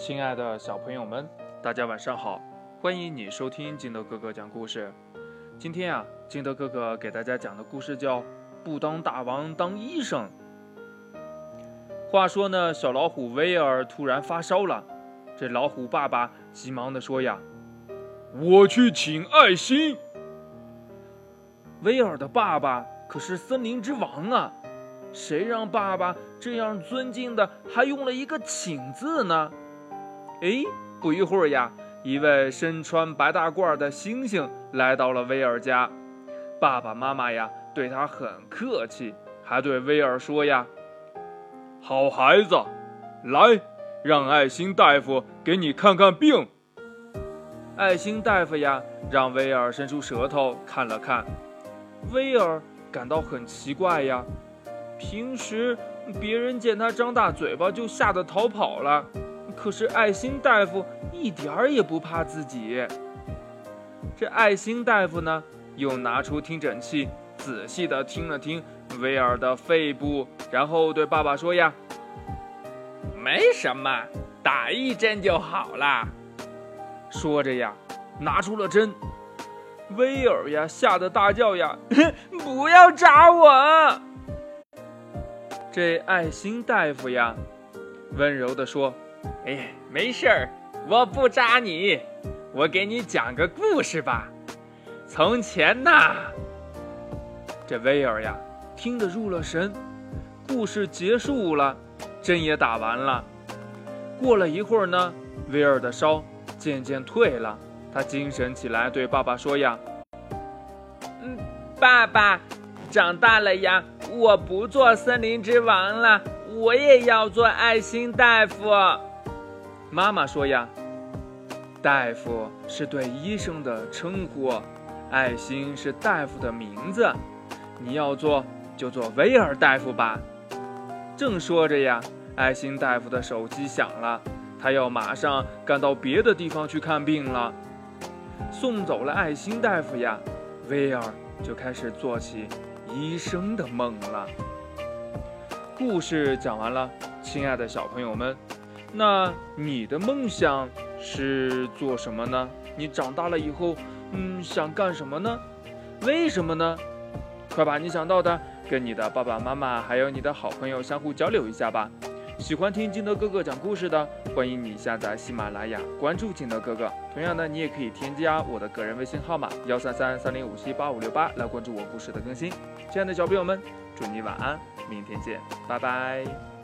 亲爱的小朋友们，大家晚上好！欢迎你收听金德哥哥讲故事。今天啊，金德哥哥给大家讲的故事叫《不当大王当医生》。话说呢，小老虎威尔突然发烧了，这老虎爸爸急忙的说呀：“我去请爱心。”威尔的爸爸可是森林之王啊，谁让爸爸这样尊敬的还用了一个“请”字呢？哎，不一会儿呀，一位身穿白大褂的猩猩来到了威尔家。爸爸妈妈呀，对他很客气，还对威尔说呀：“好孩子，来，让爱心大夫给你看看病。”爱心大夫呀，让威尔伸出舌头看了看。威尔感到很奇怪呀，平时别人见他张大嘴巴就吓得逃跑了。可是爱心大夫一点儿也不怕自己。这爱心大夫呢，又拿出听诊器，仔细的听了听威尔的肺部，然后对爸爸说：“呀，没什么，打一针就好了。”说着呀，拿出了针。威尔呀，吓得大叫呀：“ 不要扎我！”这爱心大夫呀，温柔的说。哎，没事儿，我不扎你。我给你讲个故事吧。从前呐，这威尔呀，听得入了神。故事结束了，针也打完了。过了一会儿呢，威尔的烧渐渐退了，他精神起来，对爸爸说呀：“嗯，爸爸，长大了呀，我不做森林之王了，我也要做爱心大夫。”妈妈说呀，大夫是对医生的称呼，爱心是大夫的名字，你要做就做威尔大夫吧。正说着呀，爱心大夫的手机响了，他要马上赶到别的地方去看病了。送走了爱心大夫呀，威尔就开始做起医生的梦了。故事讲完了，亲爱的小朋友们。那你的梦想是做什么呢？你长大了以后，嗯，想干什么呢？为什么呢？快把你想到的跟你的爸爸妈妈还有你的好朋友相互交流一下吧。喜欢听金德哥哥讲故事的，欢迎你下载喜马拉雅，关注金德哥哥。同样的，你也可以添加我的个人微信号码幺三三三零五七八五六八来关注我故事的更新。亲爱的小朋友们，祝你晚安，明天见，拜拜。